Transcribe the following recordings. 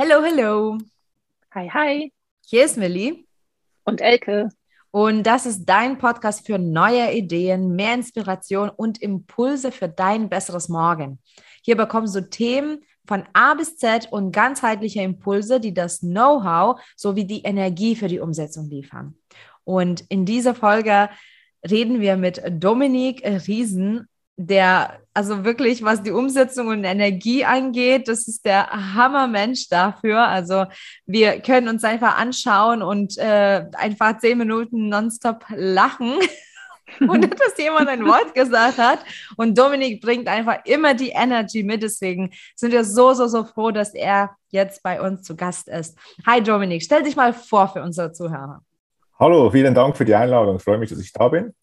Hello, hello. Hi, hi. Hier ist Millie. Und Elke. Und das ist dein Podcast für neue Ideen, mehr Inspiration und Impulse für dein besseres Morgen. Hier bekommst du Themen von A bis Z und ganzheitliche Impulse, die das Know-how sowie die Energie für die Umsetzung liefern. Und in dieser Folge reden wir mit Dominik Riesen der, also wirklich, was die Umsetzung und Energie angeht, das ist der Hammermensch dafür. Also wir können uns einfach anschauen und äh, einfach zehn Minuten nonstop lachen. und dass jemand ein Wort gesagt hat. Und Dominik bringt einfach immer die Energy mit. Deswegen sind wir so, so, so froh, dass er jetzt bei uns zu Gast ist. Hi Dominik, stell dich mal vor für unsere Zuhörer. Hallo, vielen Dank für die Einladung. Ich freue mich, dass ich da bin.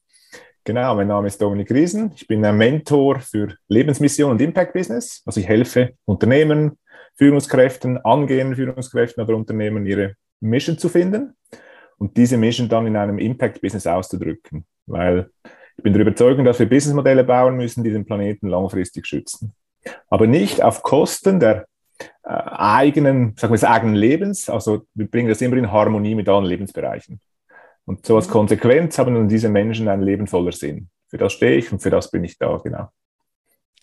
Genau, mein Name ist Dominik Riesen. Ich bin ein Mentor für Lebensmission und Impact Business. Also ich helfe Unternehmen, Führungskräften, angehenden Führungskräften oder Unternehmen, ihre Mission zu finden und diese Mission dann in einem Impact Business auszudrücken. Weil ich bin der Überzeugung, dass wir Businessmodelle bauen müssen, die den Planeten langfristig schützen. Aber nicht auf Kosten der äh, eigenen, sagen wir, des eigenen Lebens. Also wir bringen das immer in Harmonie mit allen Lebensbereichen. Und so als. Konsequenz haben dann diese Menschen ein Leben voller Sinn. Für das stehe ich und für das bin ich da, genau.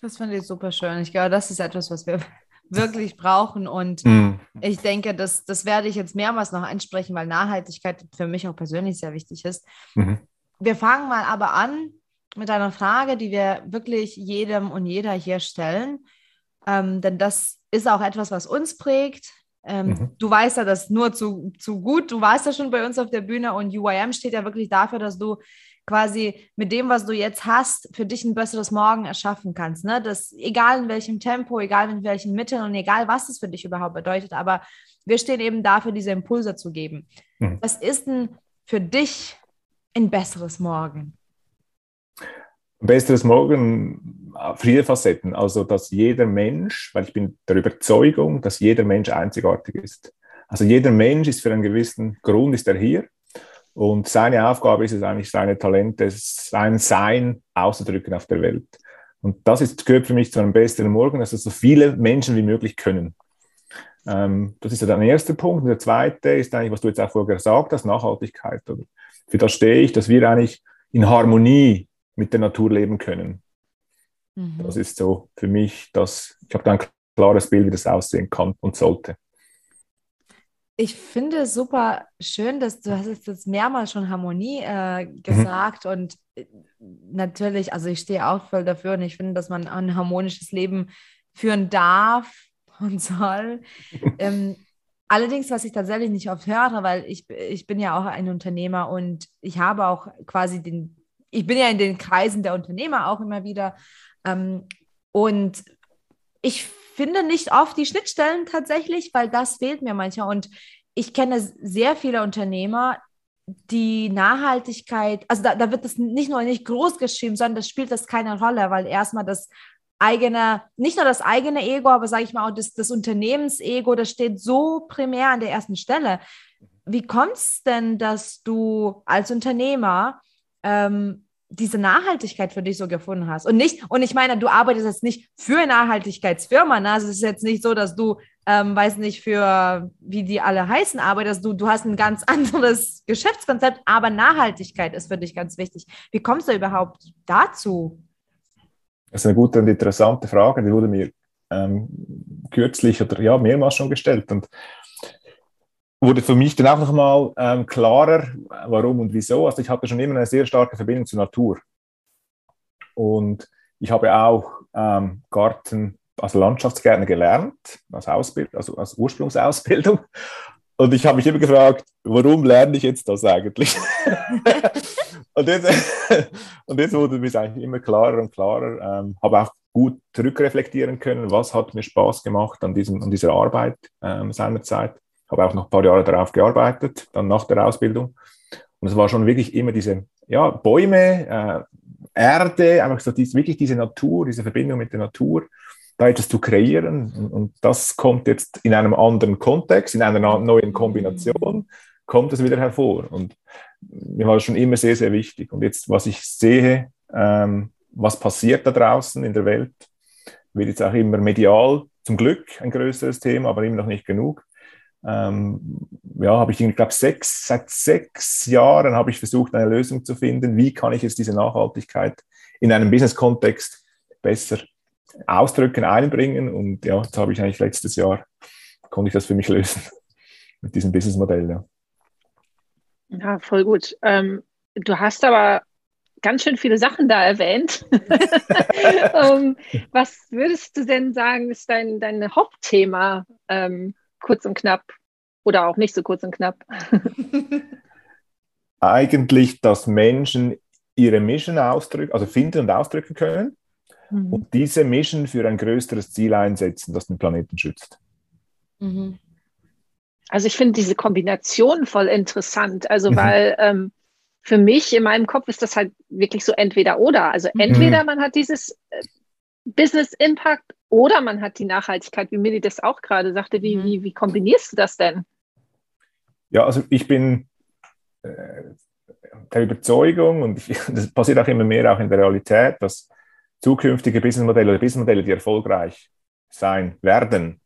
Das finde ich super schön. Ich glaube, das ist etwas, was wir wirklich brauchen. Und mm. ich denke, das, das werde ich jetzt mehrmals noch ansprechen, weil Nachhaltigkeit für mich auch persönlich sehr wichtig ist. Mhm. Wir fangen mal aber an mit einer Frage, die wir wirklich jedem und jeder hier stellen. Ähm, denn das ist auch etwas, was uns prägt. Ähm, mhm. Du weißt ja das nur zu, zu gut. Du warst ja schon bei uns auf der Bühne und UIM steht ja wirklich dafür, dass du quasi mit dem, was du jetzt hast, für dich ein besseres Morgen erschaffen kannst. Ne? Das, egal in welchem Tempo, egal in welchen Mitteln und egal, was es für dich überhaupt bedeutet. Aber wir stehen eben dafür, diese Impulse zu geben. Mhm. Was ist denn für dich ein besseres Morgen? Ein besseres Morgen viele Facetten. Also, dass jeder Mensch, weil ich bin der Überzeugung, dass jeder Mensch einzigartig ist. Also jeder Mensch ist für einen gewissen Grund ist er hier und seine Aufgabe ist es eigentlich, seine Talente, sein Sein auszudrücken auf der Welt. Und das ist, gehört für mich zu einem besseren Morgen, dass es so viele Menschen wie möglich können. Ähm, das ist ja der erste Punkt. Und der zweite ist eigentlich, was du jetzt auch vorher gesagt hast, Nachhaltigkeit. Oder? Für das stehe ich, dass wir eigentlich in Harmonie mit der Natur leben können. Mhm. Das ist so für mich, dass ich habe da ein klares Bild, wie das aussehen kann und sollte. Ich finde es super schön, dass du hast jetzt mehrmals schon Harmonie äh, mhm. gesagt mhm. und äh, natürlich, also ich stehe auch voll dafür und ich finde, dass man ein harmonisches Leben führen darf und soll. ähm, allerdings, was ich tatsächlich nicht oft höre, weil ich, ich bin ja auch ein Unternehmer und ich habe auch quasi den, ich bin ja in den Kreisen der Unternehmer auch immer wieder ähm, und ich finde nicht oft die Schnittstellen tatsächlich, weil das fehlt mir manchmal. Und ich kenne sehr viele Unternehmer, die Nachhaltigkeit, also da, da wird das nicht nur nicht groß geschrieben, sondern das spielt das keine Rolle, weil erstmal das eigene, nicht nur das eigene Ego, aber sage ich mal auch das, das Unternehmensego, das steht so primär an der ersten Stelle. Wie kommt es denn, dass du als Unternehmer ähm, diese Nachhaltigkeit für dich so gefunden hast. Und nicht, und ich meine, du arbeitest jetzt nicht für eine Nachhaltigkeitsfirma, ne? Also es ist jetzt nicht so, dass du, ähm, weiß nicht, für wie die alle heißen, arbeitest. Du, du hast ein ganz anderes Geschäftskonzept, aber Nachhaltigkeit ist für dich ganz wichtig. Wie kommst du überhaupt dazu? Das ist eine gute und interessante Frage, die wurde mir ähm, kürzlich oder ja, mehrmals schon gestellt. Und wurde für mich dann auch nochmal ähm, klarer, warum und wieso. Also ich hatte schon immer eine sehr starke Verbindung zur Natur. Und ich habe auch ähm, Garten, also Landschaftsgärtner gelernt, als, Ausbild, also als Ursprungsausbildung. Und ich habe mich immer gefragt, warum lerne ich jetzt das eigentlich? und, jetzt, und jetzt wurde mir eigentlich immer klarer und klarer. Ähm, habe auch gut zurückreflektieren können, was hat mir Spaß gemacht an, diesem, an dieser Arbeit ähm, seinerzeit habe auch noch ein paar Jahre darauf gearbeitet, dann nach der Ausbildung. Und es war schon wirklich immer diese ja, Bäume, äh, Erde, einfach so dies, wirklich diese Natur, diese Verbindung mit der Natur, da etwas zu kreieren. Und, und, das kommt jetzt in einem anderen Kontext, in einer neuen Kombination, kommt es wieder hervor. Und mir war das schon immer sehr, sehr wichtig. Und jetzt, was ich sehe, ähm, was passiert da draußen in der Welt, wird jetzt auch immer medial zum Glück ein größeres Thema, aber immer noch nicht genug. Ähm, ja, habe ich, ich glaube, sechs, seit sechs Jahren habe ich versucht, eine Lösung zu finden. Wie kann ich jetzt diese Nachhaltigkeit in einem Business-Kontext besser ausdrücken, einbringen? Und ja, jetzt habe ich eigentlich letztes Jahr, konnte ich das für mich lösen mit diesem Businessmodell. Ja. ja, voll gut. Ähm, du hast aber ganz schön viele Sachen da erwähnt. um, was würdest du denn sagen, ist dein, dein Hauptthema, ähm, kurz und knapp oder auch nicht so kurz und knapp? Eigentlich, dass Menschen ihre Mission ausdrücken, also finden und ausdrücken können mhm. und diese Mission für ein größeres Ziel einsetzen, das den Planeten schützt. Mhm. Also ich finde diese Kombination voll interessant, also mhm. weil ähm, für mich in meinem Kopf ist das halt wirklich so entweder oder. Also mhm. entweder man hat dieses äh, Business Impact oder man hat die Nachhaltigkeit, wie Millie das auch gerade sagte. Wie, mhm. wie, wie kombinierst du das denn? Ja, also ich bin äh, der Überzeugung und ich, das passiert auch immer mehr auch in der Realität, dass zukünftige Businessmodelle oder Businessmodelle, die erfolgreich sein werden,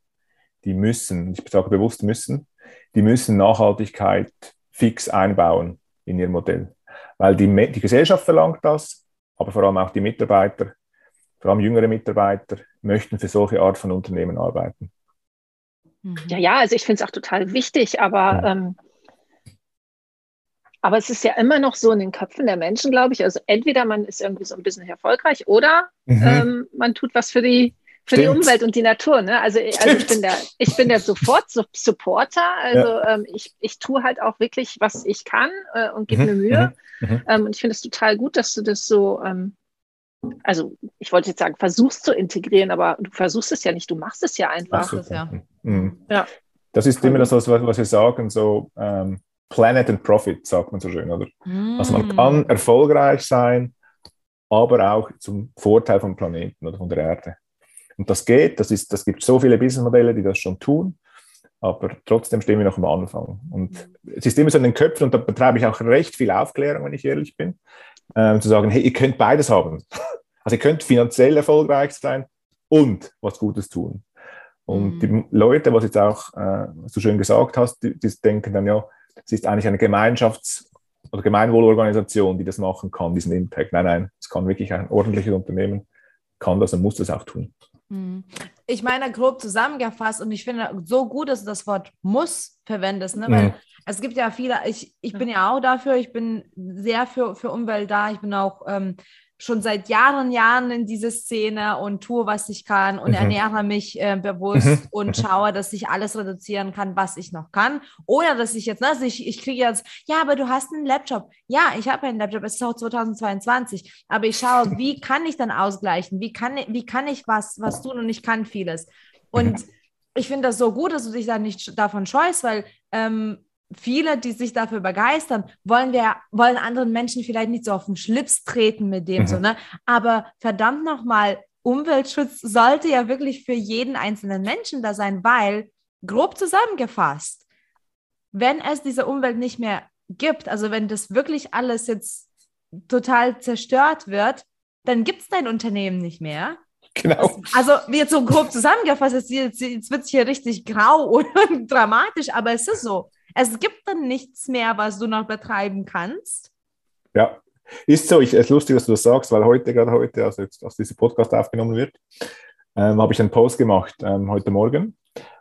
die müssen, ich sage bewusst müssen, die müssen Nachhaltigkeit fix einbauen in ihr Modell. Weil die, die Gesellschaft verlangt das, aber vor allem auch die Mitarbeiter, vor allem jüngere Mitarbeiter, möchten für solche Art von Unternehmen arbeiten. Mhm. Ja, ja, also ich finde es auch total wichtig, aber, ja. ähm, aber es ist ja immer noch so in den Köpfen der Menschen, glaube ich. Also entweder man ist irgendwie so ein bisschen erfolgreich oder mhm. ähm, man tut was für die für Stimmt. die Umwelt und die Natur. Ne? Also, also ich bin der, ich bin der sofort Supporter. Also ja. ähm, ich, ich tue halt auch wirklich, was ich kann äh, und gebe mhm. mir Mühe. Mhm. mhm. Ähm, und ich finde es total gut, dass du das so, ähm, also ich wollte jetzt sagen, versuchst zu integrieren, aber du versuchst es ja nicht, du machst es ja einfach. Es, ja. Mhm. ja. Das ist immer das, was, was wir sagen, so ähm, Planet and Profit, sagt man so schön, oder? Also man kann erfolgreich sein, aber auch zum Vorteil vom Planeten oder von der Erde. Und das geht, das, ist, das gibt so viele Businessmodelle, die das schon tun, aber trotzdem stehen wir noch am Anfang. Und es ist immer so in den Köpfen, und da betreibe ich auch recht viel Aufklärung, wenn ich ehrlich bin, äh, zu sagen, hey, ihr könnt beides haben. Also ihr könnt finanziell erfolgreich sein und was Gutes tun. Und mhm. die Leute, was jetzt auch äh, so schön gesagt hast, die, die denken dann ja, es ist eigentlich eine Gemeinschafts- oder Gemeinwohlorganisation, die das machen kann, diesen Impact. Nein, nein, es kann wirklich ein ordentliches Unternehmen, kann das und muss das auch tun. Hm. Ich meine, grob zusammengefasst, und ich finde so gut, dass du das Wort muss verwendest, ne? weil mhm. es gibt ja viele, ich, ich bin ja auch dafür, ich bin sehr für, für Umwelt da, ich bin auch ähm, schon seit Jahren, Jahren in diese Szene und tue, was ich kann und mhm. ernähre mich äh, bewusst mhm. und mhm. schaue, dass ich alles reduzieren kann, was ich noch kann. Oder dass ich jetzt, ne, also ich, ich kriege jetzt, ja, aber du hast einen Laptop. Ja, ich habe einen Laptop, es ist auch 2022. Aber ich schaue, wie kann ich dann ausgleichen? Wie kann, wie kann ich was, was tun und ich kann vieles? Und mhm. ich finde das so gut, dass du dich da nicht davon scheust, weil ähm, viele, die sich dafür begeistern, wollen wir, wollen anderen Menschen vielleicht nicht so auf den Schlips treten mit dem, mhm. so, ne? Aber verdammt nochmal, Umweltschutz sollte ja wirklich für jeden einzelnen Menschen da sein, weil, grob zusammengefasst, wenn es diese Umwelt nicht mehr gibt, also wenn das wirklich alles jetzt total zerstört wird, dann gibt es dein Unternehmen nicht mehr. Genau. Also, jetzt so grob zusammengefasst, jetzt, jetzt, jetzt wird es hier richtig grau und dramatisch, aber es ist so. Es gibt dann nichts mehr, was du noch betreiben kannst. Ja, ist so. Ich, es ist lustig, dass du das sagst, weil heute, gerade heute, also jetzt, als dieser Podcast aufgenommen wird, ähm, habe ich einen Post gemacht ähm, heute Morgen.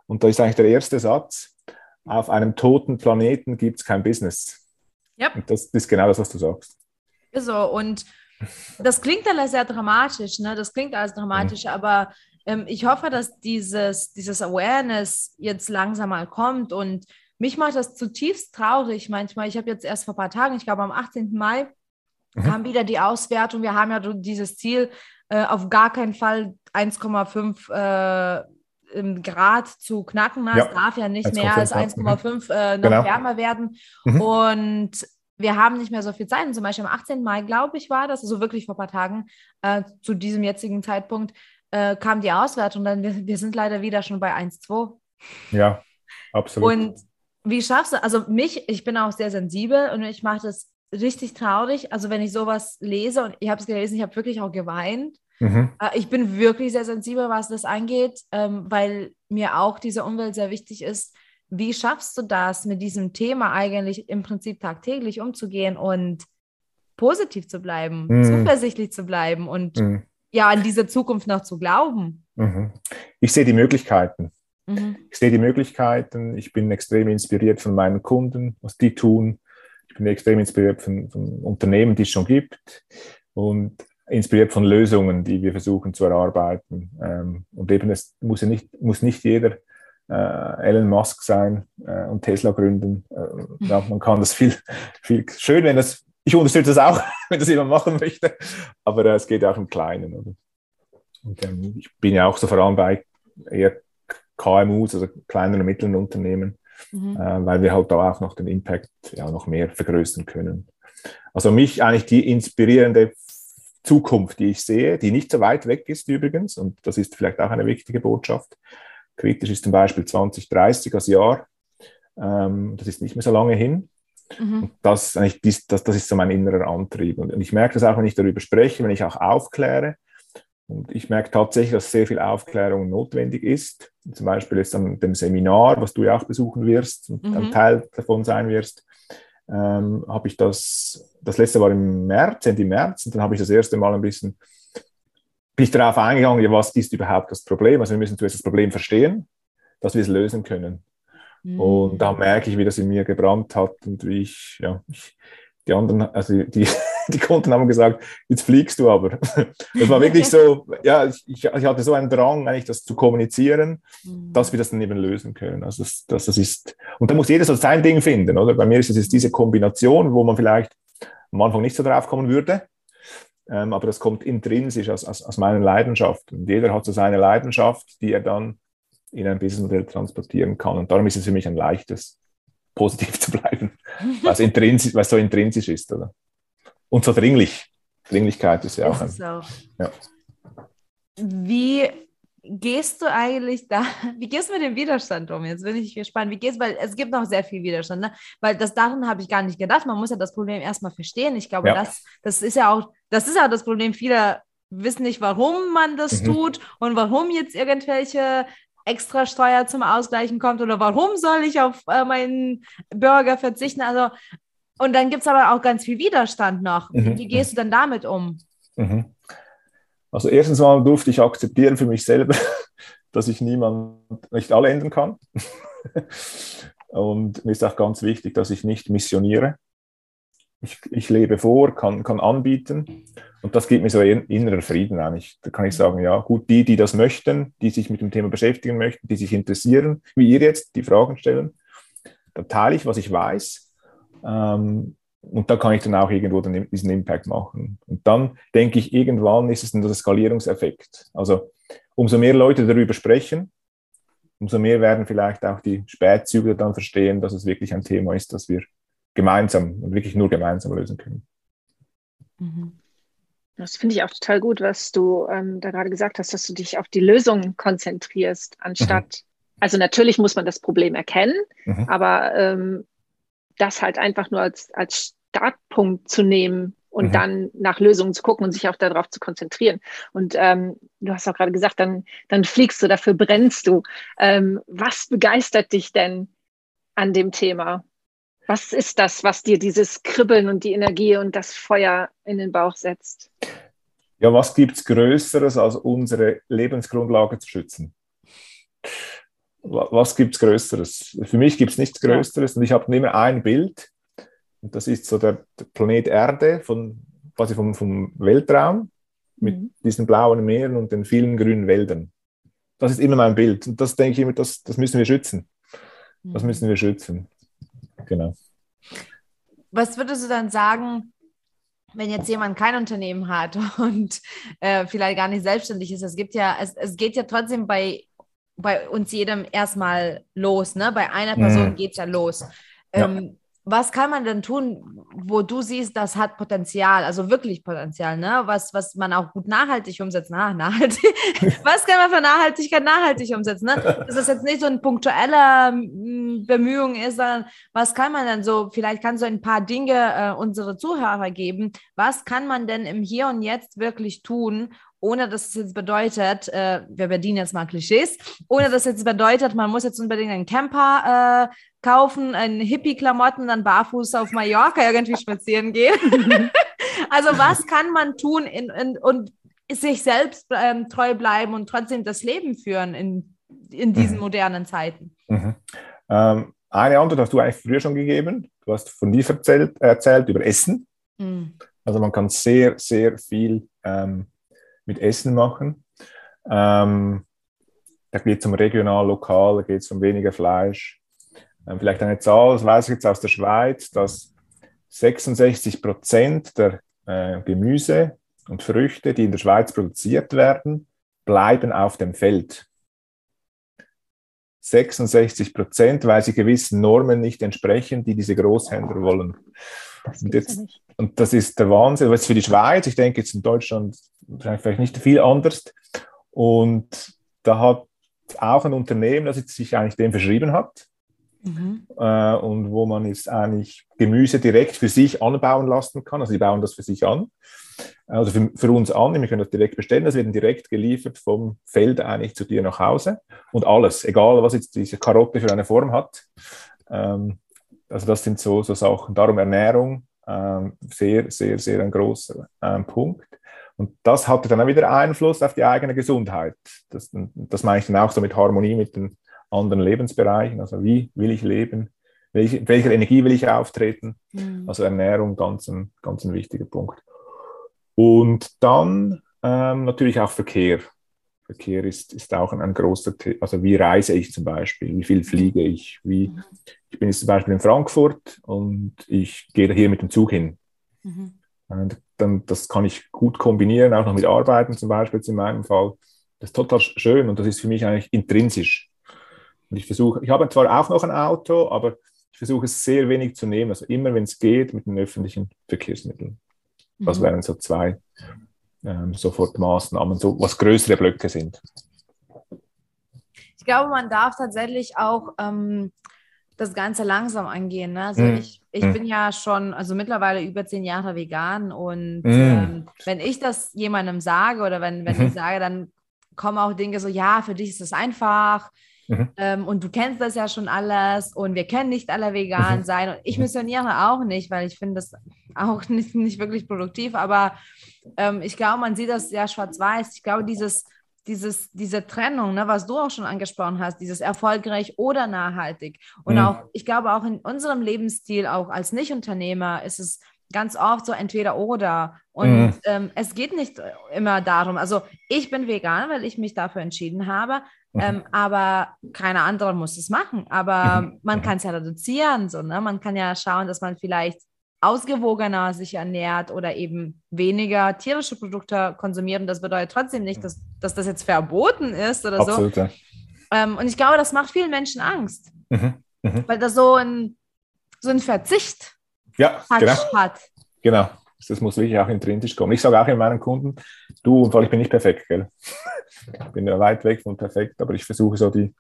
Und da ist eigentlich der erste Satz: Auf einem toten Planeten gibt es kein Business. Ja. Und das ist genau das, was du sagst. So, und das klingt alles sehr dramatisch, ne? Das klingt alles dramatisch, mhm. aber ähm, ich hoffe, dass dieses, dieses Awareness jetzt langsam mal kommt und mich macht das zutiefst traurig manchmal. Ich habe jetzt erst vor ein paar Tagen, ich glaube am 18. Mai, mhm. kam wieder die Auswertung. Wir haben ja dieses Ziel, äh, auf gar keinen Fall 1,5 äh, Grad zu knacken. Ja. Es darf ja nicht mehr als 1,5 äh, noch genau. wärmer werden. Mhm. Und wir haben nicht mehr so viel Zeit. Und zum Beispiel am 18. Mai, glaube ich, war das, also wirklich vor ein paar Tagen, äh, zu diesem jetzigen Zeitpunkt, äh, kam die Auswertung. Dann wir, wir sind leider wieder schon bei 1,2. Ja, absolut. Und wie schaffst du, also mich, ich bin auch sehr sensibel und ich mache das richtig traurig. Also wenn ich sowas lese und ich habe es gelesen, ich habe wirklich auch geweint. Mhm. Äh, ich bin wirklich sehr sensibel, was das angeht, ähm, weil mir auch diese Umwelt sehr wichtig ist. Wie schaffst du das, mit diesem Thema eigentlich im Prinzip tagtäglich umzugehen und positiv zu bleiben, mhm. zuversichtlich zu bleiben und mhm. ja, an diese Zukunft noch zu glauben? Mhm. Ich sehe die Möglichkeiten. Mhm. Ich sehe die Möglichkeiten. Ich bin extrem inspiriert von meinen Kunden, was die tun. Ich bin extrem inspiriert von, von Unternehmen, die es schon gibt und inspiriert von Lösungen, die wir versuchen zu erarbeiten. Ähm, und eben, es muss ja nicht, muss nicht jeder äh, Elon Musk sein äh, und Tesla gründen. Äh, ja, man kann das viel, viel schön, wenn das, ich unterstütze das auch, wenn das jemand machen möchte, aber es geht auch im Kleinen. Oder? Und ähm, ich bin ja auch so vor allem bei eher KMUs, also kleinen und mittleren Unternehmen, mhm. äh, weil wir halt da auch noch den Impact ja noch mehr vergrößern können. Also mich eigentlich die inspirierende Zukunft, die ich sehe, die nicht so weit weg ist übrigens, und das ist vielleicht auch eine wichtige Botschaft. Kritisch ist zum Beispiel 2030 als Jahr. Ähm, das ist nicht mehr so lange hin. Mhm. Das, das, das, das ist so mein innerer Antrieb. Und ich merke das auch, wenn ich darüber spreche, wenn ich auch aufkläre, und ich merke tatsächlich, dass sehr viel Aufklärung notwendig ist. Zum Beispiel jetzt an dem Seminar, was du ja auch besuchen wirst und mhm. ein Teil davon sein wirst, ähm, habe ich das, das letzte war im März, Ende März, und dann habe ich das erste Mal ein bisschen, bin ich darauf eingegangen, ja, was ist überhaupt das Problem? Also wir müssen zuerst das Problem verstehen, dass wir es lösen können. Mhm. Und da merke ich, wie das in mir gebrannt hat und wie ich, ja, ich, die anderen, also die, die Kunden haben gesagt, jetzt fliegst du aber. Das war wirklich so, ja, ich, ich hatte so einen Drang, eigentlich das zu kommunizieren, mhm. dass wir das dann eben lösen können. Also das, das, das ist, und da muss jeder so sein Ding finden, oder? Bei mir ist es jetzt diese Kombination, wo man vielleicht am Anfang nicht so drauf kommen würde, ähm, aber das kommt intrinsisch aus, aus, aus meiner Leidenschaft. Und jeder hat so seine Leidenschaft, die er dann in ein Businessmodell transportieren kann. Und darum ist es für mich ein leichtes, positiv zu bleiben, es, intrinsisch, es so intrinsisch ist, oder? Und so dringlich. Dringlichkeit ist ja auch ein. So. Ja. Wie gehst du eigentlich da, wie gehst du mit dem Widerstand um? Jetzt bin ich gespannt. Wie gehst weil es gibt noch sehr viel Widerstand, ne? Weil das daran habe ich gar nicht gedacht. Man muss ja das Problem erstmal verstehen. Ich glaube, ja. das, das ist ja auch, das ist ja das Problem. Viele wissen nicht, warum man das mhm. tut und warum jetzt irgendwelche extra Steuer zum Ausgleichen kommt oder warum soll ich auf äh, meinen Burger verzichten. Also und dann gibt es aber auch ganz viel Widerstand noch. Mhm. Wie gehst du denn damit um? Mhm. Also erstens mal durfte ich akzeptieren für mich selber, dass ich niemand, nicht alle ändern kann. Und mir ist auch ganz wichtig, dass ich nicht missioniere. Ich, ich lebe vor, kann, kann anbieten und das gibt mir so einen inneren Frieden eigentlich. Da kann ich sagen, ja, gut, die, die das möchten, die sich mit dem Thema beschäftigen möchten, die sich interessieren, wie ihr jetzt die Fragen stellen, dann teile ich, was ich weiß ähm, und da kann ich dann auch irgendwo dann diesen Impact machen. Und dann denke ich, irgendwann ist es dann der Skalierungseffekt. Also umso mehr Leute darüber sprechen, umso mehr werden vielleicht auch die Spätzügler dann verstehen, dass es wirklich ein Thema ist, das wir gemeinsam und wirklich nur gemeinsam lösen können. Mhm. Das finde ich auch total gut, was du ähm, da gerade gesagt hast, dass du dich auf die Lösung konzentrierst, anstatt, mhm. also natürlich muss man das Problem erkennen, mhm. aber ähm, das halt einfach nur als, als Startpunkt zu nehmen und mhm. dann nach Lösungen zu gucken und sich auch darauf zu konzentrieren. Und ähm, du hast auch gerade gesagt, dann, dann fliegst du, dafür brennst du. Ähm, was begeistert dich denn an dem Thema? Was ist das, was dir dieses Kribbeln und die Energie und das Feuer in den Bauch setzt? Ja, was gibt es Größeres, als unsere Lebensgrundlage zu schützen? Was gibt es Größeres? Für mich gibt es nichts Größeres und ich habe immer ein Bild und das ist so der, der Planet Erde von, quasi vom, vom Weltraum mit mhm. diesen blauen Meeren und den vielen grünen Wäldern. Das ist immer mein Bild und das denke ich immer, das, das müssen wir schützen. Das mhm. müssen wir schützen. Genau. Was würdest du dann sagen, wenn jetzt jemand kein Unternehmen hat und äh, vielleicht gar nicht selbstständig ist, es gibt ja, es, es geht ja trotzdem bei bei uns jedem erstmal los. Ne? Bei einer Person mhm. geht es ja los. Ja. Ähm, was kann man denn tun, wo du siehst, das hat Potenzial, also wirklich Potenzial, ne? Was, was man auch gut nachhaltig umsetzt. Na, nachhaltig. was kann man für Nachhaltigkeit nachhaltig umsetzen? Ne? Dass das jetzt nicht so ein punktueller Bemühung ist, sondern was kann man denn so, vielleicht kannst du ein paar Dinge äh, unsere Zuhörer geben. Was kann man denn im Hier und Jetzt wirklich tun, ohne dass es jetzt bedeutet, äh, wir bedienen jetzt mal Klischees, ohne dass es jetzt bedeutet, man muss jetzt unbedingt einen Camper äh, kaufen, ein Hippie-Klamotten, dann barfuß auf Mallorca irgendwie spazieren gehen. also was kann man tun in, in, und sich selbst ähm, treu bleiben und trotzdem das Leben führen in, in diesen mhm. modernen Zeiten? Mhm. Ähm, eine Antwort hast du eigentlich früher schon gegeben. Du hast von dir erzählt, erzählt über Essen. Mhm. Also man kann sehr, sehr viel ähm, mit Essen machen. Ähm, da geht es um regional, lokal, da geht es um weniger Fleisch, ähm, vielleicht eine Zahl, das weiß ich jetzt aus der Schweiz, dass 66 Prozent der äh, Gemüse und Früchte, die in der Schweiz produziert werden, bleiben auf dem Feld. 66 Prozent, weil sie gewissen Normen nicht entsprechen, die diese Großhändler wollen. Das und, jetzt, und, das ist der Wahnsinn. Was für die Schweiz, ich denke jetzt in Deutschland vielleicht nicht viel anders. Und da hat auch ein Unternehmen, das sich eigentlich dem verschrieben hat, Mhm. Äh, und wo man jetzt eigentlich Gemüse direkt für sich anbauen lassen kann. Also die bauen das für sich an, also für, für uns an. Wir können das direkt bestellen. Das wird direkt geliefert vom Feld eigentlich zu dir nach Hause. Und alles, egal was jetzt diese Karotte für eine Form hat. Ähm, also das sind so, so Sachen. Darum Ernährung, ähm, sehr, sehr, sehr ein großer ähm, Punkt. Und das hatte dann auch wieder Einfluss auf die eigene Gesundheit. Das, das meine ich dann auch so mit Harmonie mit den anderen Lebensbereichen. Also wie will ich leben? Welche, welcher Energie will ich auftreten? Mhm. Also Ernährung, ganz ein, ganz ein wichtiger Punkt. Und dann ähm, natürlich auch Verkehr. Verkehr ist, ist auch ein, ein großer Thema. Also wie reise ich zum Beispiel? Wie viel fliege ich? Wie, mhm. Ich bin jetzt zum Beispiel in Frankfurt und ich gehe hier mit dem Zug hin. Mhm. Und dann, das kann ich gut kombinieren, auch noch mit Arbeiten zum Beispiel in meinem Fall. Das ist total schön und das ist für mich eigentlich intrinsisch. Und ich versuche, ich habe zwar auch noch ein Auto, aber ich versuche es sehr wenig zu nehmen. Also immer, wenn es geht, mit den öffentlichen Verkehrsmitteln. Das mhm. wären so zwei ähm, Sofortmaßnahmen, so was größere Blöcke sind. Ich glaube, man darf tatsächlich auch ähm, das Ganze langsam angehen. Ne? Also mm. ich, ich mm. bin ja schon, also mittlerweile über zehn Jahre vegan und mm. ähm, wenn ich das jemandem sage oder wenn, wenn -hmm. ich sage, dann kommen auch Dinge so, ja, für dich ist es einfach, Mhm. Ähm, und du kennst das ja schon alles und wir können nicht alle vegan mhm. sein. Und ich missioniere auch nicht, weil ich finde das auch nicht, nicht wirklich produktiv. Aber ähm, ich glaube, man sieht das sehr schwarz-weiß. Ich glaube, dieses, dieses, diese Trennung, ne, was du auch schon angesprochen hast, dieses erfolgreich oder nachhaltig. Und mhm. auch, ich glaube, auch in unserem Lebensstil, auch als Nicht-Unternehmer, ist es ganz oft so entweder oder. Und mhm. ähm, es geht nicht immer darum, also ich bin vegan, weil ich mich dafür entschieden habe, mhm. ähm, aber keiner andere muss es machen. Aber mhm. man kann es ja reduzieren, so, ne? Man kann ja schauen, dass man vielleicht ausgewogener sich ernährt oder eben weniger tierische Produkte konsumiert. Und das bedeutet trotzdem nicht, dass, dass das jetzt verboten ist oder Absolut, so. Ja. Ähm, und ich glaube, das macht vielen Menschen Angst, mhm. Mhm. weil das so ein, so ein Verzicht ja, genau. hat. Genau. Das muss wirklich auch intrinsisch kommen. Ich sage auch in meinen Kunden, du, weil ich bin nicht perfekt, gell? Ich bin ja weit weg von perfekt, aber ich versuche so die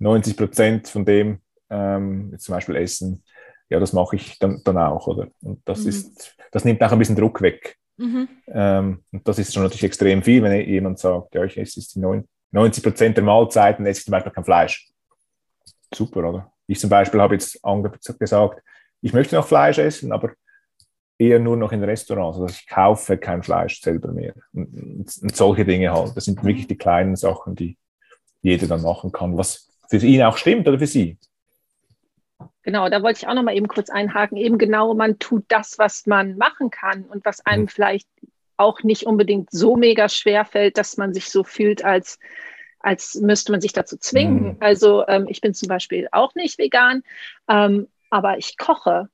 90 Prozent von dem, ähm, zum Beispiel Essen, ja, das mache ich dann, dann auch, oder? Und das mhm. ist, das nimmt auch ein bisschen Druck weg. Mhm. Ähm, und das ist schon natürlich extrem viel, wenn jemand sagt, ja, ich esse die 90 Prozent der Mahlzeiten, esse ich zum Beispiel kein Fleisch. Super, oder? Ich zum Beispiel habe jetzt gesagt, ich möchte noch Fleisch essen, aber eher nur noch in Restaurants. Also ich kaufe kein Fleisch selber mehr. Und, und, solche Dinge halt. Das sind wirklich die kleinen Sachen, die jeder dann machen kann, was für ihn auch stimmt oder für sie. Genau, da wollte ich auch noch mal eben kurz einhaken. Eben genau, man tut das, was man machen kann und was einem mhm. vielleicht auch nicht unbedingt so mega schwer fällt, dass man sich so fühlt, als, als müsste man sich dazu zwingen. Mhm. Also ähm, ich bin zum Beispiel auch nicht vegan, ähm, aber ich koche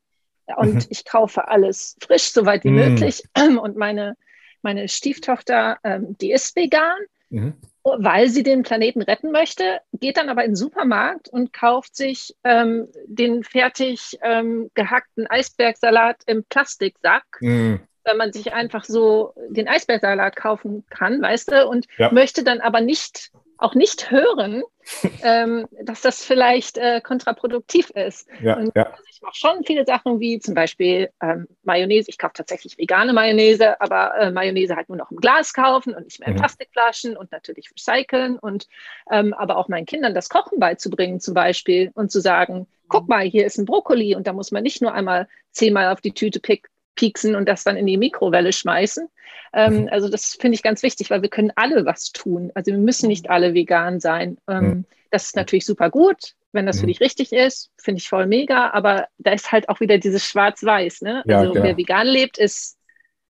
und mhm. ich kaufe alles frisch, soweit wie mhm. möglich. Und meine, meine Stieftochter, ähm, die ist vegan, mhm. weil sie den Planeten retten möchte, geht dann aber in den Supermarkt und kauft sich ähm, den fertig ähm, gehackten Eisbergsalat im Plastiksack. Mhm. Wenn man sich einfach so den Eisbergsalat kaufen kann, weißt du, und ja. möchte dann aber nicht auch nicht hören, ähm, dass das vielleicht äh, kontraproduktiv ist. Ja, und ja. Also ich mache schon viele Sachen wie zum Beispiel ähm, Mayonnaise. Ich kaufe tatsächlich vegane Mayonnaise, aber äh, Mayonnaise halt nur noch im Glas kaufen und nicht mehr in Mhm. Plastikflaschen und natürlich recyceln und ähm, aber auch meinen Kindern das Kochen beizubringen zum Beispiel und zu sagen, guck mal, hier ist ein Brokkoli und da muss man nicht nur einmal zehnmal auf die Tüte pick, pieksen und das dann in die Mikrowelle schmeißen. Ähm, Mhm. also das finde ich ganz wichtig, weil wir können alle was tun. Also wir müssen nicht alle vegan sein. Ähm. Das ist natürlich super gut, wenn das für Mhm. dich richtig ist, finde ich voll mega, aber da ist halt auch wieder dieses Schwarz-Weiß. Ne? Ja, also genau. wer vegan lebt, ist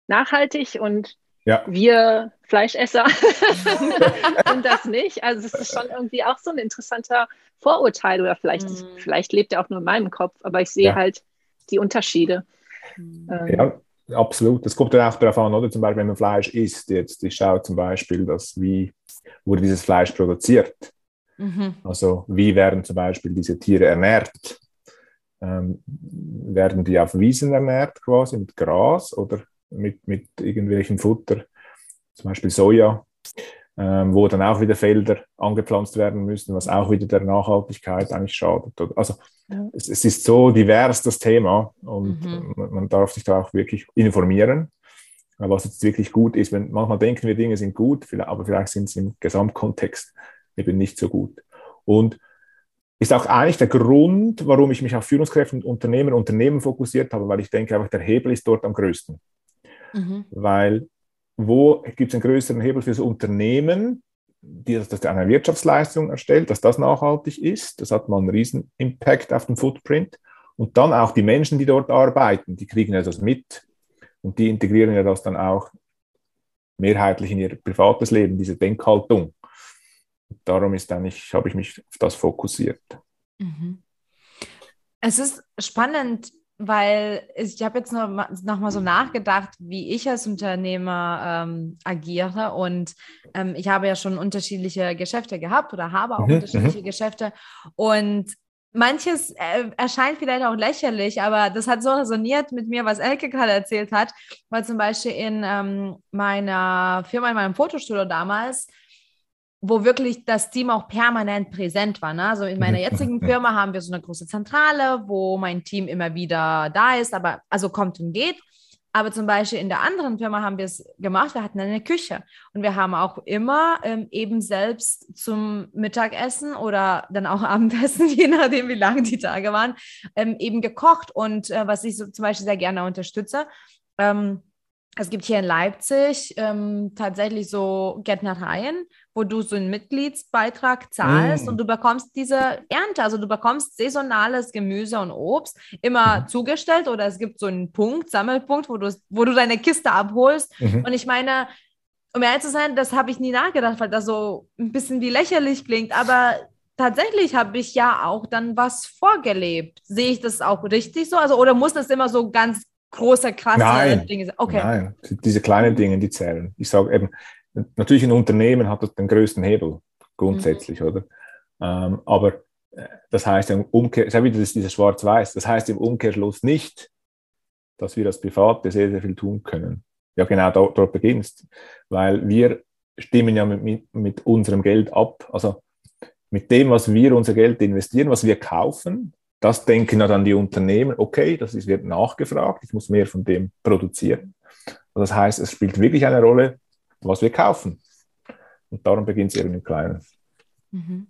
nachhaltig und Ja. wir Fleischesser sind das nicht. Also es ist schon irgendwie auch so ein interessanter Vorurteil oder vielleicht, Mhm. vielleicht lebt er auch nur in meinem Kopf, aber ich sehe Ja. halt die Unterschiede. Ähm, Ja, absolut. Das kommt dann auch darauf an, oder? Zum Beispiel, wenn man Fleisch isst, jetzt, ich schaue zum Beispiel, dass wie wurde dieses Fleisch produziert? Mhm. Also wie werden zum Beispiel diese Tiere ernährt? Ähm, werden die auf Wiesen ernährt quasi mit Gras oder mit, mit irgendwelchem Futter, zum Beispiel Soja, ähm, wo dann auch wieder Felder angepflanzt werden müssen, was auch wieder der Nachhaltigkeit eigentlich schadet. Also Ja. es, es ist so divers das Thema und Mhm. man, darf sich da auch wirklich informieren. Aber Was jetzt wirklich gut ist, wenn manchmal denken wir, Dinge sind gut, aber vielleicht sind sie im Gesamtkontext eben nicht so gut. Und ist auch eigentlich der Grund, warum ich mich auf Führungskräfte und Unternehmer und Unternehmen fokussiert habe, weil ich denke, einfach der Hebel ist dort am größten. Mhm. Weil wo gibt es einen größeren Hebel für das Unternehmen, die, dass das eine Wirtschaftsleistung erstellt, dass das nachhaltig ist? Das hat mal einen riesen Impact auf den Footprint. Und dann auch die Menschen, die dort arbeiten, die kriegen ja das mit und die integrieren ja das dann auch mehrheitlich in ihr privates Leben, diese Denkhaltung. Darum ist eigentlich, habe ich mich auf das fokussiert. Mhm. Es ist spannend, weil ich habe jetzt noch mal, noch mal so nachgedacht, wie ich als Unternehmer ähm, agiere. Und ähm, ich habe ja schon unterschiedliche Geschäfte gehabt oder habe auch Mhm, unterschiedliche Geschäfte. Und manches äh, erscheint vielleicht auch lächerlich, aber das hat so resoniert mit mir, was Elke gerade erzählt hat. Weil zum Beispiel in ähm, meiner Firma, in meinem Fotostudio damals, wo wirklich das Team auch permanent präsent war. Ne? Also in meiner Mhm, jetzigen. Firma haben wir so eine große Zentrale, wo mein Team immer wieder da ist, aber also kommt und geht. Aber zum Beispiel in der anderen Firma haben wir es gemacht, wir hatten eine Küche und wir haben auch immer ähm, eben selbst zum Mittagessen oder dann auch Abendessen, je nachdem, wie lang die Tage waren, ähm, eben gekocht. Und äh, was ich so zum Beispiel sehr gerne unterstütze, ähm, es gibt hier in Leipzig ähm, tatsächlich so Gärtnereien, wo du so einen Mitgliedsbeitrag zahlst Mm. und du bekommst diese Ernte. Also du bekommst saisonales Gemüse und Obst immer Mhm. zugestellt oder es gibt so einen Punkt, Sammelpunkt, wo du, wo du deine Kiste abholst. Mhm. Und ich meine, um ehrlich zu sein, das habe ich nie nachgedacht, weil das so ein bisschen wie lächerlich klingt. Aber tatsächlich habe ich ja auch dann was vorgelebt. Sehe ich das auch richtig so? Also, oder muss das immer so ganz große, krasse Nein. Dinge sein? Okay. Nein, diese kleinen Dinge, die zählen. Ich sage eben, natürlich ein Unternehmen hat das den größten Hebel, grundsätzlich, oder? Ähm, aber äh, das heißt im Umkehr, ist ja wieder das, dieses Schwarz-Weiß, das heißt im Umkehrschluss nicht, dass wir als Private sehr, sehr viel tun können. Ja, genau, dort, dort beginnst. Weil wir stimmen ja mit, mit, mit unserem Geld ab, also mit dem, was wir unser Geld investieren, was wir kaufen, das denken dann die Unternehmen, okay, das ist, wird nachgefragt, ich muss mehr von dem produzieren. Und das heißt, es spielt wirklich eine Rolle, was wir kaufen. Und darum beginnt es eben im Kleinen. Mhm.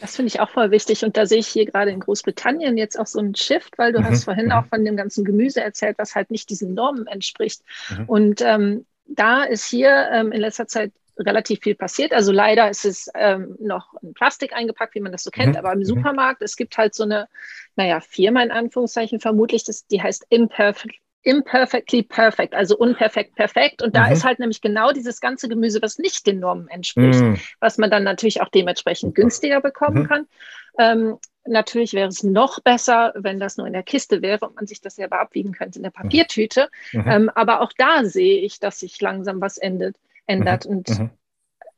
Das finde ich auch voll wichtig. Und da sehe ich hier gerade in Großbritannien jetzt auch so einen Shift, weil du Mhm, hast vorhin mhm. auch von dem ganzen Gemüse erzählt, was halt nicht diesen Normen entspricht. Mhm. Und ähm, da ist hier ähm, in letzter Zeit relativ viel passiert. Also leider ist es ähm, noch in Plastik eingepackt, wie man das so kennt, Mhm, aber im mhm. Supermarkt, es gibt halt so eine, naja, Firma in Anführungszeichen vermutlich, das, die heißt Imperfect. Imperfectly perfect, also unperfekt perfekt. Und da Mhm. ist halt nämlich genau dieses ganze Gemüse, was nicht den Normen entspricht Mm, was man dann natürlich auch dementsprechend günstiger bekommen Mhm. kann. Ähm, natürlich wäre es noch besser, wenn das nur in der Kiste wäre und man sich das selber abwiegen könnte in der Papiertüte. mhm, Ähm, aber auch da sehe ich, dass sich langsam was endet, ändert. Und mhm.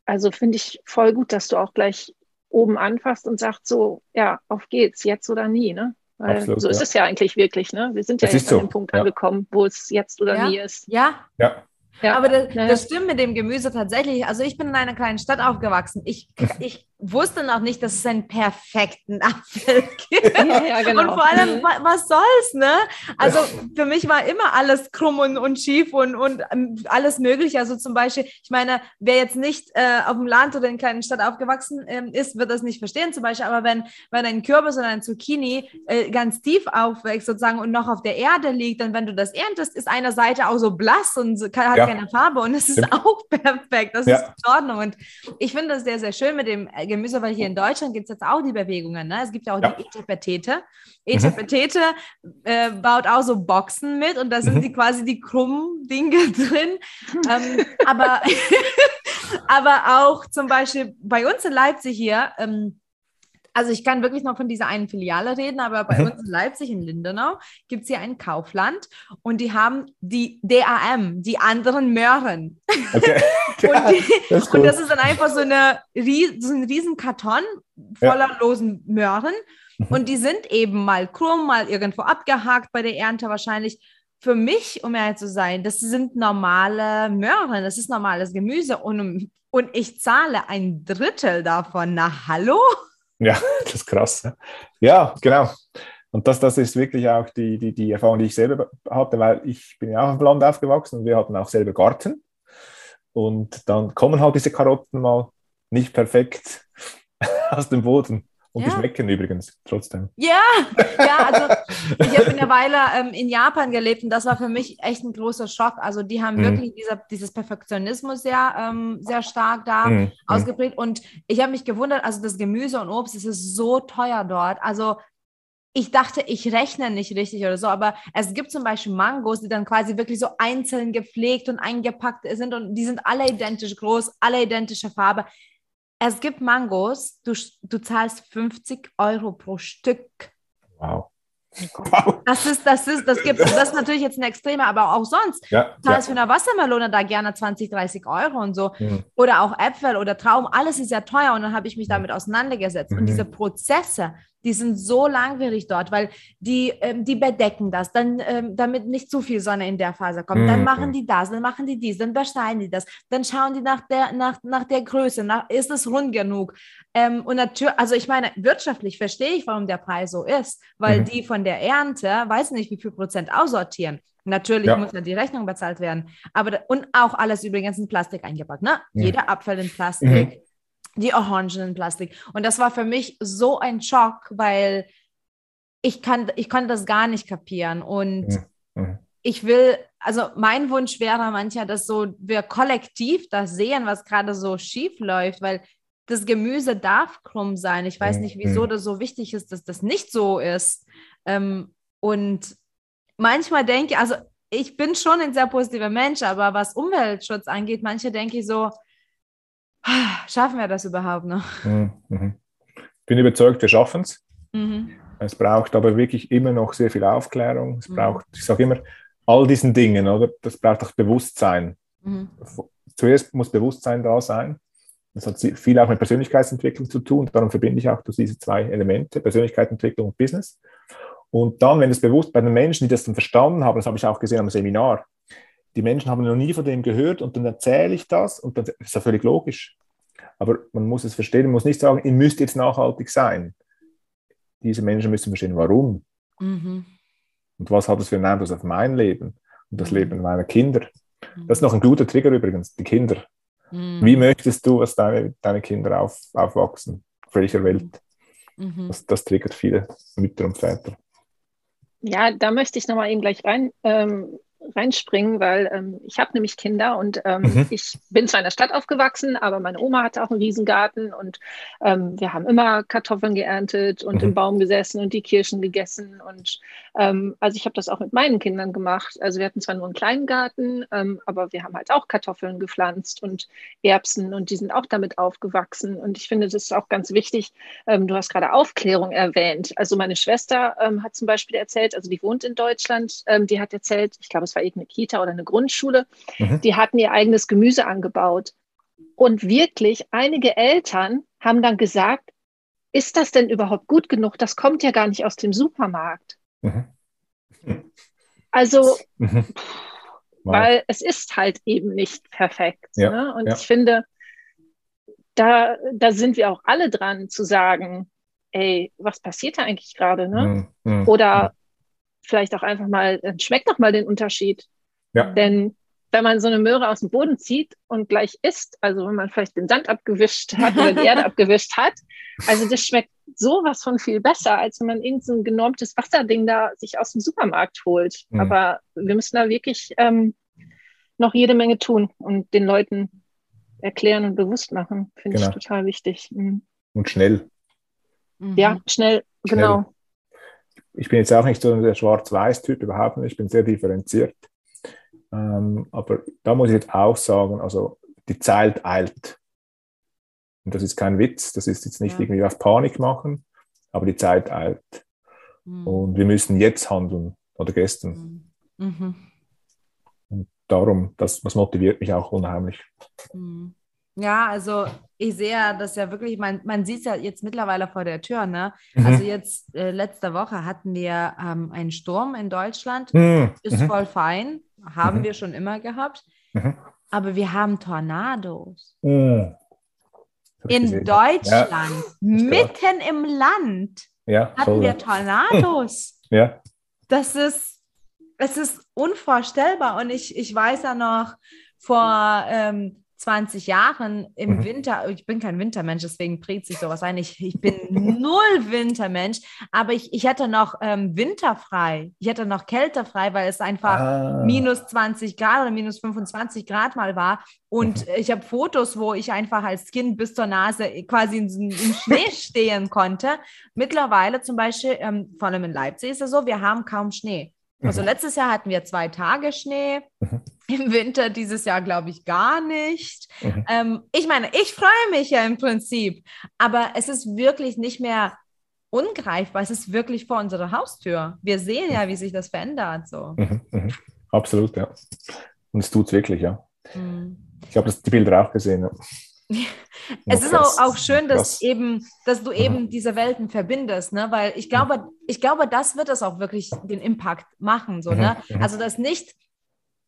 also finde ich voll gut, dass du auch gleich oben anfasst und sagst so, ja, auf geht's, jetzt oder nie, ne? Weil Absolut, so ist ja. es ja eigentlich wirklich, ne? Wir sind ja jetzt ist an so, dem Punkt ja. angekommen, wo es jetzt oder Ja. nie ist. Ja, Ja, Ja. Aber das, das, stimmt mit dem Gemüse tatsächlich. Also ich bin in einer kleinen Stadt aufgewachsen. Ich, ich wusste noch nicht, dass es einen perfekten Apfel gibt. Ja, ja, genau. Und vor allem, mhm. was soll's, ne? Also für mich war immer alles krumm und, und schief und, und ähm, alles mögliche. Also zum Beispiel, ich meine, wer jetzt nicht äh, auf dem Land oder in einer kleinen Stadt aufgewachsen ähm, ist, wird das nicht verstehen zum Beispiel. Aber wenn, wenn ein Kürbis oder ein Zucchini äh, ganz tief aufwächst sozusagen und noch auf der Erde liegt, dann wenn du das erntest, ist eine Seite auch so blass und hat ja. Keine Farbe und es ist Stimmt. auch perfekt. Das ja. ist in Ordnung. Und ich finde das sehr, sehr schön mit dem Gemüse, weil hier in Deutschland gibt es jetzt auch die Bewegungen. Ne? Es gibt ja auch ja. die Etepetete. Etepetete mhm. äh, baut auch so Boxen mit und da sind mhm. die quasi die krummen Dinge drin. ähm, aber, aber auch zum Beispiel bei uns in Leipzig hier, ähm, also ich kann wirklich noch von dieser einen Filiale reden, aber bei mhm. uns in Leipzig, in Lindenau, gibt es hier ein Kaufland und die haben die DAM, die anderen Möhren. Okay. und, die, das und, das ist dann einfach so, eine, so ein riesen Karton voller ja. losen Möhren mhm. und die sind eben mal krumm, mal irgendwo abgehakt bei der Ernte wahrscheinlich. Für mich, um ehrlich zu sein, das sind normale Möhren, das ist normales Gemüse und, und ich zahle ein Drittel davon. Na, hallo? Ja, das ist krass. Ja, genau. Und das, das ist wirklich auch die, die, die Erfahrung, die ich selber hatte, weil ich bin ja auch im Land aufgewachsen und wir hatten auch selber Garten. Und dann kommen halt diese Karotten mal nicht perfekt aus dem Boden. Und ja. die schmecken übrigens trotzdem. Ja, ja, also ich habe eine Weile ähm, in Japan gelebt und das war für mich echt ein großer Schock. Also die haben mhm. wirklich dieser, dieses Perfektionismus sehr, ähm, sehr stark da mhm. ausgeprägt. Und ich habe mich gewundert, also das Gemüse und Obst, es ist so teuer dort. Also ich dachte, ich rechne nicht richtig oder so, aber es gibt zum Beispiel Mangos, die dann quasi wirklich so einzeln gepflegt und eingepackt sind und die sind alle identisch groß, alle identische Farbe. Es gibt Mangos, du, du zahlst 50 Euro pro Stück. Wow. Wow. Das ist, das ist, das gibt, das ist natürlich jetzt ein Extremer, aber auch sonst. Ja, du zahlst ja. für eine Wassermelone da gerne 20, 30 Euro und so. Mhm. Oder auch Äpfel oder Trauben, alles ist ja teuer und dann habe ich mich damit auseinandergesetzt. Mhm. Und diese Prozesse, die sind so langwierig dort, weil die, ähm, die bedecken das, dann, ähm, damit nicht zu viel Sonne in der Phase kommt. Mhm. Dann machen die das, dann machen die dies, dann beschneiden die das, dann schauen die nach der, nach, nach der Größe, nach, ist es rund genug? Ähm, und natürlich, also ich meine, wirtschaftlich verstehe ich, warum der Preis so ist, weil mhm. die von der Ernte, weiß nicht, wie viel Prozent aussortieren. Natürlich ja. muss ja die Rechnung bezahlt werden. Aber und auch alles übrigens in Plastik eingepackt. Ne? Mhm. Jeder Abfall in Plastik. Mhm die Orangen in Plastik. Und das war für mich so ein Schock, weil ich kann, ich konnte das gar nicht kapieren. Und mhm. ich will, also mein Wunsch wäre manchmal, dass so wir kollektiv das sehen, was gerade so schief läuft, weil das Gemüse darf krumm sein. Ich weiß nicht, wieso das so wichtig ist, dass das nicht so ist. Ähm, und manchmal denke ich, also ich bin schon ein sehr positiver Mensch, aber was Umweltschutz angeht, manche denke ich so, Schaffen wir das überhaupt noch? Mhm. mhm. Ich bin überzeugt, wir schaffen es. Mhm. Es braucht aber wirklich immer noch sehr viel Aufklärung. Es mhm. braucht, ich sage immer, all diesen Dingen, oder? Das braucht auch Bewusstsein. Mhm. Zuerst muss Bewusstsein da sein. Das hat viel auch mit Persönlichkeitsentwicklung zu tun. Darum verbinde ich auch diese zwei Elemente, Persönlichkeitsentwicklung und Business. Und dann, wenn es bewusst bei den Menschen, die das dann verstanden haben, das habe ich auch gesehen am Seminar, die Menschen haben noch nie von dem gehört und dann erzähle ich das und dann ist das völlig logisch. Aber man muss es verstehen, man muss nicht sagen, ihr müsst jetzt nachhaltig sein. Diese Menschen müssen verstehen, warum. Mhm. Und was hat das für einen Einfluss auf mein Leben und das mhm. Leben meiner Kinder. Das ist noch ein guter Trigger übrigens, die Kinder. Mhm. Wie möchtest du, dass deine, deine Kinder auf, aufwachsen? Auf welcher Welt? Mhm. Das, das triggert viele Mütter und Väter. Ja, da möchte ich nochmal eben gleich rein ähm, reinspringen, weil ähm, ich habe nämlich Kinder und ähm, mhm. ich bin zwar in der Stadt aufgewachsen, aber meine Oma hatte auch einen Riesengarten und ähm, wir haben immer Kartoffeln geerntet und mhm. im Baum gesessen und die Kirschen gegessen und ähm, also ich habe das auch mit meinen Kindern gemacht. Also wir hatten zwar nur einen kleinen Garten, ähm, aber wir haben halt auch Kartoffeln gepflanzt und Erbsen und die sind auch damit aufgewachsen und ich finde, das ist auch ganz wichtig. Ähm, du hast gerade Aufklärung erwähnt. Also meine Schwester hat zum Beispiel erzählt, also die wohnt in Deutschland, die hat erzählt, ich glaube, es war irgendeine Kita oder eine Grundschule, mhm. die hatten ihr eigenes Gemüse angebaut. Und wirklich, einige Eltern haben dann gesagt, ist das denn überhaupt gut genug? Das kommt ja gar nicht aus dem Supermarkt. Mhm. Also, mhm. weil es ist halt eben nicht perfekt. Ja, ne? Und ja. ich finde, da, da sind wir auch alle dran zu sagen, ey, was passiert da eigentlich gerade? Ne? Mm, mm, Oder vielleicht auch einfach mal, äh, schmeckt doch mal den Unterschied. Ja. Denn wenn man so eine Möhre aus dem Boden zieht und gleich isst, also wenn man vielleicht den Sand abgewischt hat oder die Erde abgewischt hat, also das schmeckt sowas von viel besser, als wenn man irgend so ein genormtes Wasserding da sich aus dem Supermarkt holt. Mhm. Aber wir müssen da wirklich ähm, noch jede Menge tun und den Leuten erklären und bewusst machen. Finde Genau. ich total wichtig. Mhm. und schnell. Mhm. Ja, schnell, Schnell. genau. Ich bin jetzt auch nicht so der Schwarz-Weiß-Typ, überhaupt nicht. Ich bin sehr differenziert. Ähm, aber da muss ich jetzt auch sagen, also die Zeit eilt. Und das ist kein Witz, das ist jetzt nicht Ja. irgendwie auf Panik machen, aber die Zeit eilt. Mhm. Und wir müssen jetzt handeln oder gestern. Mhm. Mhm. Und darum, das, das motiviert mich auch unheimlich. Mhm. Ja, also ich sehe ja das ja wirklich, man, man sieht es ja jetzt mittlerweile vor der Tür, ne? Mhm. Also jetzt äh, letzte Woche hatten wir ähm, einen Sturm in Deutschland, Mhm. ist Mhm. voll fein, haben Mhm. wir schon immer gehabt, Mhm. aber wir haben Tornados ich in gesehen. Deutschland, gehört. mitten im Land Ja, hatten wir Tornados. Ja. Das ist, es ist unvorstellbar. Und ich, ich weiß ja noch, vor ähm, 20 Jahren im Mhm. Winter, ich bin kein Wintermensch, deswegen prägt sich sowas ein. Ich, ich bin null Wintermensch, aber ich, ich hatte noch ähm, winterfrei. Ich hatte noch kältefrei, weil es einfach Ah. minus 20 Grad oder minus 25 Grad mal war. Und Mhm. ich habe Fotos, wo ich einfach als Kind bis zur Nase quasi in, im Schnee stehen konnte. Mittlerweile zum Beispiel, ähm, vor allem in Leipzig ist es so, wir haben kaum Schnee. Also Mhm. letztes Jahr hatten wir zwei Tage Schnee. Mhm. Im Winter dieses Jahr glaube ich gar nicht. Mhm. Ähm, ich meine, ich freue mich ja im Prinzip, aber es ist wirklich nicht mehr ungreifbar. Es ist wirklich vor unserer Haustür. Wir sehen ja, wie sich das verändert. So. Mhm. Mhm. Absolut, ja. Und es tut es wirklich, ja. Mhm. Ich habe das- die Bilder auch gesehen. Ja. Es ist auch, auch schön, dass Krass. eben, dass du Mhm. eben diese Welten verbindest, ne? Weil ich glaube, ich glaube, das wird es auch wirklich den Impact machen, so, Mhm, ne? mhm. Also das nicht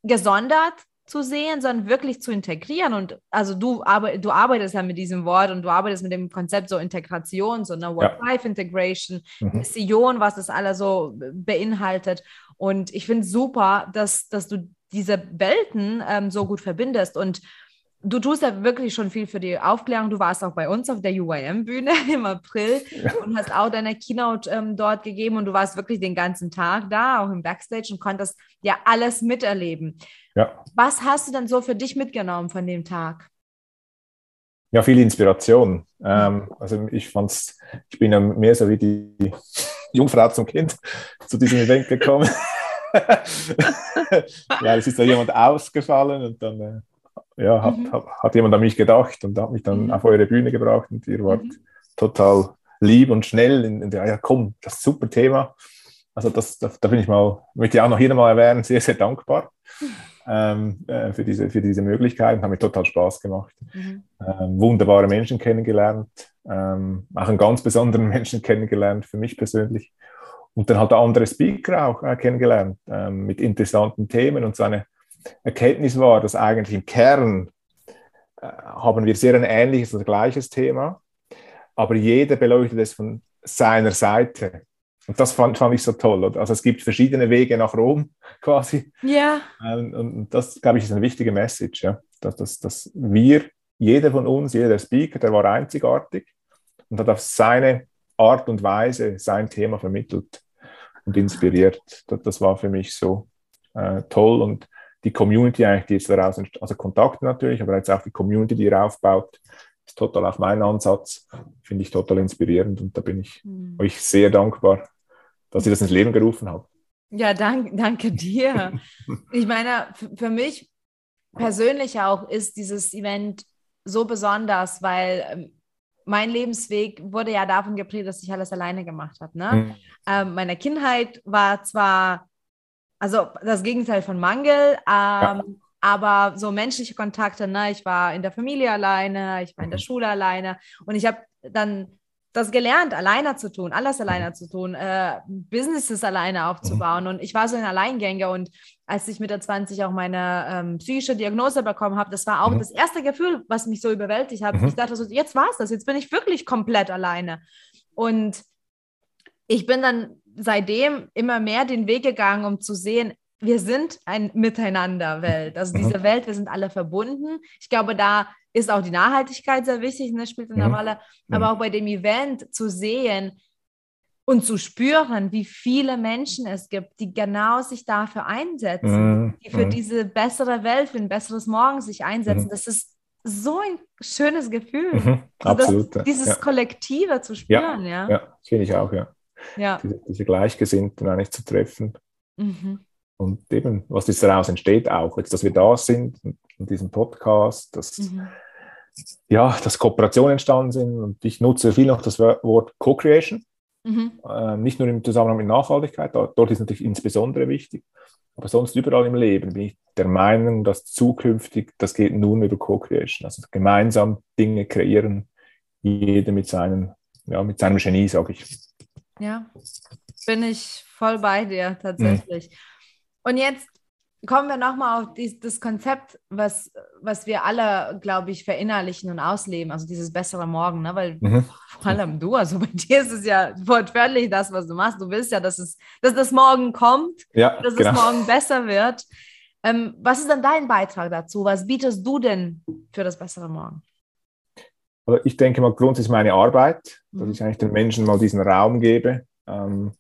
gesondert zu sehen, sondern wirklich zu integrieren. Und also du, arbeit, du arbeitest ja mit diesem Wort und du arbeitest mit dem Konzept so Integration, so eine Work-Life-Integration, Mhm. Mission, was das alles so beinhaltet. Und ich finde es super, dass, dass du diese Welten ähm, so gut verbindest. Und du tust ja wirklich schon viel für die Aufklärung. Du warst auch bei uns auf der UIM-Bühne im April und hast auch deine Keynote ähm, dort gegeben und du warst wirklich den ganzen Tag da, auch im Backstage und konntest ja alles miterleben. Ja. Was hast du denn so für dich mitgenommen von dem Tag? ja, viel Inspiration. Ähm, also ich fand's, ich bin ja mehr so wie die Jungfrau zum Kind zu diesem Event gekommen. Weil es ist ja jemand ausgefallen und dann äh, ja, hat, Mhm. hat, hat jemand an mich gedacht und hat mich dann Mhm. auf eure Bühne gebracht und ihr wart Mhm. total lieb und schnell in, in der, ja komm, das ist ein super Thema. Also das, da, da bin ich mal, möchte ich auch noch hier mal erwähnen, sehr, sehr dankbar ähm, äh, für, diese, für diese Möglichkeiten. Hat mir total Spaß gemacht. Mhm. Ähm, wunderbare Menschen kennengelernt, ähm, auch einen ganz besonderen Menschen kennengelernt, für mich persönlich. Und dann halt andere Speaker auch äh, kennengelernt ähm, mit interessanten Themen. Und so eine Erkenntnis war, dass eigentlich im Kern äh, haben wir sehr ein ähnliches oder gleiches Thema, aber jeder beleuchtet es von seiner Seite. Und das fand, fand ich so toll. Also es gibt verschiedene Wege nach Rom quasi. Ja. Ähm, Und das, glaube ich, ist eine wichtige Message, ja? dass, dass, dass wir, jeder von uns, jeder Speaker, der war einzigartig und hat auf seine Art und Weise sein Thema vermittelt und inspiriert. Das, das war für mich so äh, toll und die Community eigentlich, die jetzt daraus, entst- also Kontakte natürlich, aber jetzt auch die Community, die ihr aufbaut, ist total auf meinen Ansatz, finde ich total inspirierend und da bin ich Mhm. euch sehr dankbar, dass ihr das ins Leben gerufen habt. Ja, dank, danke dir. Ich meine, für mich persönlich auch ist dieses Event so besonders, weil ähm, mein Lebensweg wurde ja davon geprägt, dass ich alles alleine gemacht habe. Ne? Mhm. Ähm, meine Kindheit war zwar, also das Gegenteil von Mangel, ähm, aber so menschliche Kontakte, ne? ich war in der Familie alleine, ich war in der Mhm. Schule alleine und ich habe dann das gelernt, alleine zu tun, alles alleine zu tun, äh, Businesses alleine aufzubauen. Mhm. Und ich war so ein Alleingänger. Und als ich mit der 20 auch meine ähm, psychische Diagnose bekommen habe, das war auch mhm. das erste Gefühl, was mich so überwältigt hat. Mhm. Ich dachte so, jetzt war es das, jetzt bin ich wirklich komplett alleine. Und ich bin dann seitdem immer mehr den Weg gegangen, um zu sehen, wir sind ein Miteinander-Welt. Also diese mhm. Welt, wir sind alle verbunden. Ich glaube, da ist auch die Nachhaltigkeit sehr wichtig, ne, spielt eine mhm. Rolle. Aber mhm. auch bei dem Event zu sehen und zu spüren, wie viele Menschen es gibt, die genau sich dafür einsetzen, mhm. die für mhm. diese bessere Welt, für ein besseres Morgen sich einsetzen. Mhm. Das ist so ein schönes Gefühl. Mhm. Absolut. Das, dieses ja. Kollektive zu spüren. Ja, ja. ja finde ich auch, ja. Ja. Diese, diese Gleichgesinnten eigentlich zu treffen. Mhm. Und eben, was daraus entsteht auch, jetzt, dass wir da sind, in diesem Podcast, dass, mhm. ja, dass Kooperationen entstanden sind. Und ich nutze viel noch das Wort Co-Creation, mhm. äh, nicht nur im Zusammenhang mit Nachhaltigkeit, dort ist natürlich insbesondere wichtig, aber sonst überall im Leben bin ich der Meinung, dass zukünftig, das geht nur über Co-Creation, also gemeinsam Dinge kreieren, jeder mit, seinen, ja, mit seinem Genie, sage ich. Ja, bin ich voll bei dir tatsächlich. Mhm. Und jetzt kommen wir nochmal auf dies, das Konzept, was, was wir alle, glaube ich, verinnerlichen und ausleben, also dieses bessere Morgen, ne? weil mhm. vor allem du, also bei dir ist es ja wortwörtlich das, was du machst. Du willst ja, dass, es, dass das Morgen kommt, ja, dass genau. es morgen besser wird. Ähm, was ist dann dein Beitrag dazu? Was bietest du denn für das bessere Morgen? Also ich denke mal, grundsätzlich meine Arbeit, dass mhm. ich eigentlich den Menschen mal diesen Raum gebe, ähm,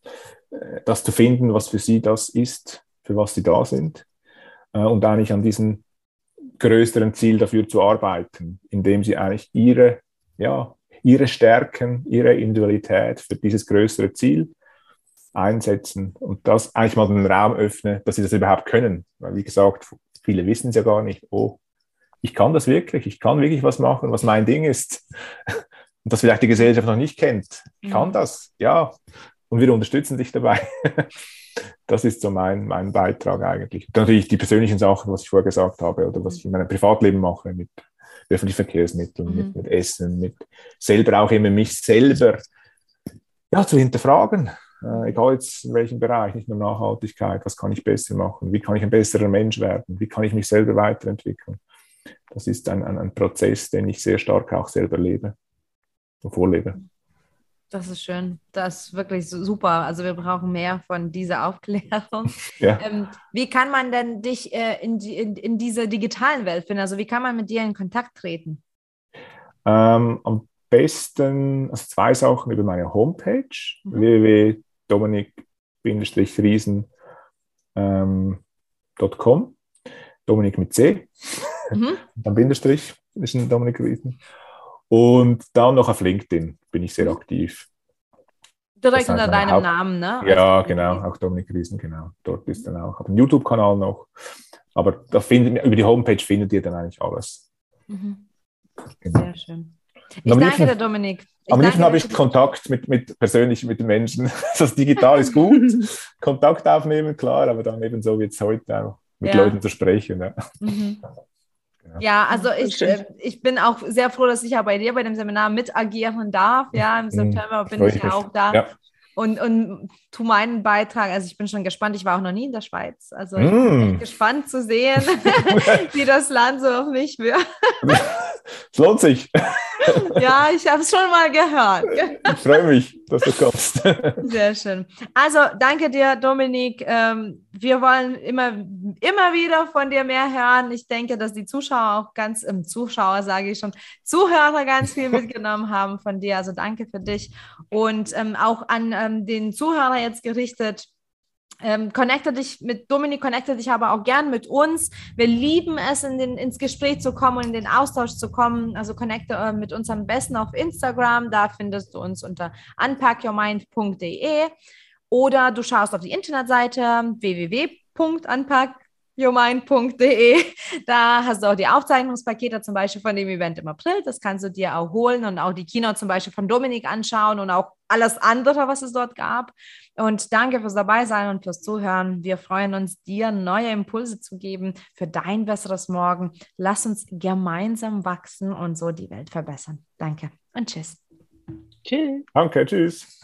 äh, das zu finden, was für sie das ist, für was sie da sind äh, und eigentlich an diesem größeren Ziel dafür zu arbeiten, indem sie eigentlich ihre, ja, ihre Stärken, ihre Individualität für dieses größere Ziel einsetzen und das eigentlich mal den Raum öffnen, dass sie das überhaupt können. Weil, wie gesagt, viele wissen es ja gar nicht, oh, ich kann das wirklich, ich kann wirklich was machen, was mein Ding ist. Und das vielleicht die Gesellschaft noch nicht kennt. Ich kann mhm. das, ja. Und wir unterstützen dich dabei. das ist so mein, mein Beitrag eigentlich. Und natürlich die persönlichen Sachen, was ich vorher gesagt habe, oder was ich in meinem Privatleben mache, mit öffentlichen Verkehrsmitteln, mhm. mit, mit, Essen, mit selber auch immer mich selber ja, zu hinterfragen. Äh, egal jetzt in welchem Bereich, nicht nur Nachhaltigkeit, was kann ich besser machen, wie kann ich ein besserer Mensch werden, wie kann ich mich selber weiterentwickeln. Das ist ein, ein, ein Prozess, den ich sehr stark auch selber lebe und vorlebe. Das ist schön. Das ist wirklich super. Also wir brauchen mehr von dieser Aufklärung. Ja. Ähm, wie kann man denn dich äh, in, die, in, in dieser digitalen Welt finden? Also wie kann man mit dir in Kontakt treten? Ähm, am besten, also zwei Sachen über meine Homepage, mhm. www.dominik-riesen.com. Ähm, Dominik mit C. Mhm. dann Bindestrich ist ein Dominik Riesen. Und dann noch auf LinkedIn bin ich sehr mhm. aktiv. Direkt unter deinem Haupt Namen, ne? Ja, also, genau, auch Dominik Riesen, genau. Dort ist dann auch. Ich habe einen YouTube-Kanal noch. Aber da findet, über die Homepage findet ihr dann eigentlich alles. Mhm. Genau. Sehr schön. Ich danke liebsten, dir, Dominik. Ich am liebsten habe ich Kontakt mit, mit persönlich mit den Menschen. Das digital ist gut. Kontakt aufnehmen, klar, aber dann eben so wie es heute auch mit ja. Leuten zu sprechen. Ja. Mhm. Ja, also ich, äh, ich bin auch sehr froh, dass ich ja bei dir bei dem Seminar mit agieren darf. Ja, im mhm. September bin ich ja auch da. Ja. Und, und tu meinen Beitrag, also ich bin schon gespannt, ich war auch noch nie in der Schweiz. Also ich bin mm. gespannt zu sehen, wie das Land so auf mich wirkt. Es lohnt sich. Ja, ich habe es schon mal gehört. Ich freue mich, dass du kommst. Sehr schön. Also danke dir, Dominik. Ähm, wir wollen immer, immer wieder von dir mehr hören. Ich denke, dass die Zuschauer auch ganz, ähm, Zuschauer sage ich schon, Zuhörer ganz viel mitgenommen haben von dir. Also danke für dich. Und ähm, auch an ähm, den Zuhörer jetzt gerichtet ähm, connecte dich mit Dominik, connecte dich aber auch gern mit uns. Wir lieben es, in den, ins Gespräch zu kommen und in den Austausch zu kommen. Also connecte äh, mit uns am besten auf Instagram. Da findest du uns unter unpackyourmind.de oder du schaust auf die Internetseite www.unpack yourmind.de. Da hast du auch die Aufzeichnungspakete zum Beispiel von dem Event im April. Das kannst du dir auch holen und auch die Kino zum Beispiel von Dominik anschauen und auch alles andere, was es dort gab. Und danke fürs dabei sein und fürs Zuhören. Wir freuen uns, dir neue Impulse zu geben für dein besseres Morgen. Lass uns gemeinsam wachsen und so die Welt verbessern. Danke und tschüss. Tschüss. Danke, tschüss.